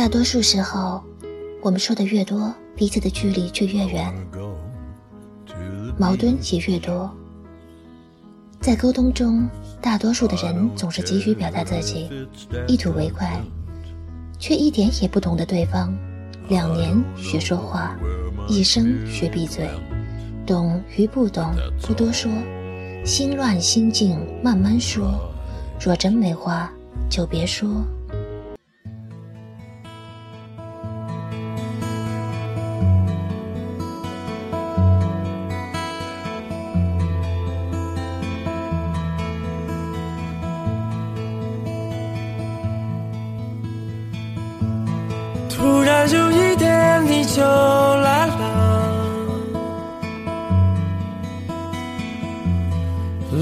大多数时候，我们说的越多，彼此的距离就越远，矛盾也越多。在沟通中，大多数的人总是急于表达自己，一吐为快，却一点也不懂得对方。两年学说话，一生学闭嘴，懂与不懂不多说，心乱心静慢慢说。若真没话，就别说。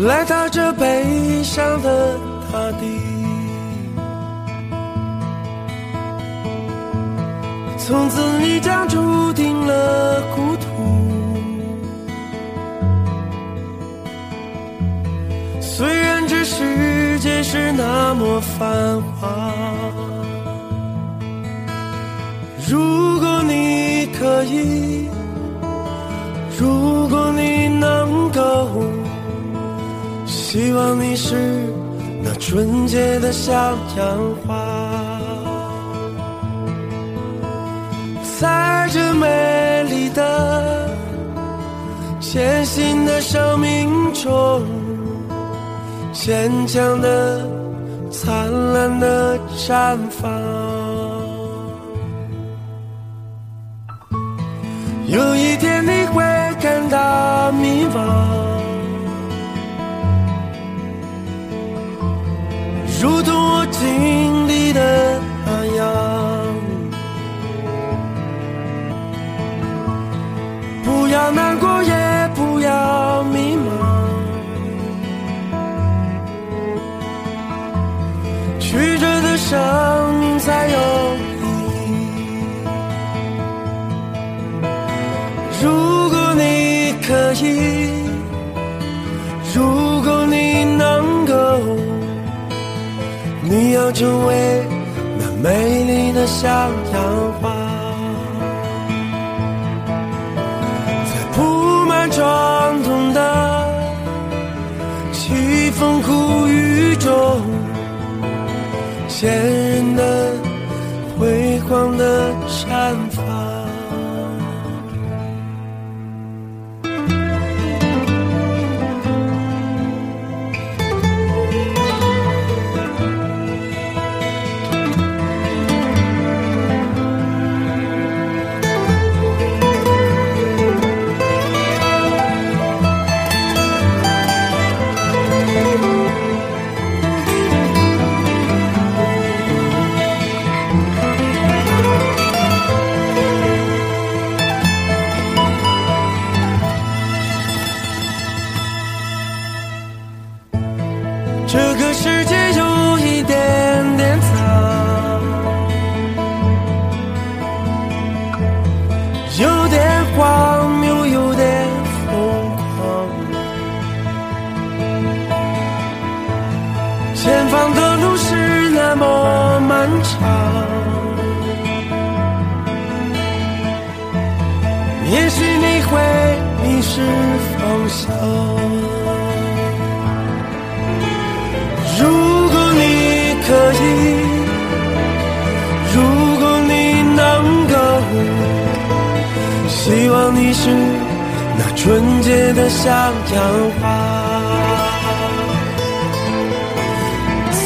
来到这悲伤的大地，从此你将注定了孤独。虽然这世界是那么繁华。如果你可以，如果你能，希望你是那纯洁的小阳花，在这美丽的、艰辛的生命中，坚强的、灿烂的绽放。有一天你会感到迷茫，如同我经历的那样。不要难过，也不要迷茫，曲折的生命才有。可以，如果你可以，如要成为那美丽的向阳花，在铺满伤痛的凄风苦雨中，坚韧的辉煌的么漫长，也许你会迷失方向。如果你可以，如果你能够，希望你是那纯洁的向阳花，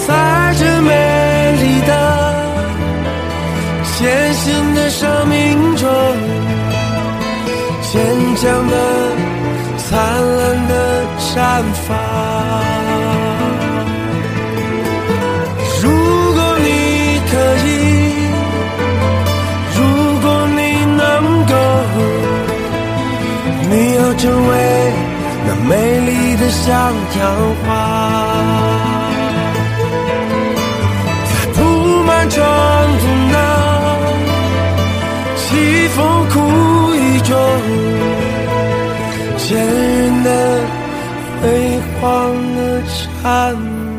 在这美绽放如果你可以如果你能够你要成为那美丽的香蕉花。辉煌的灿。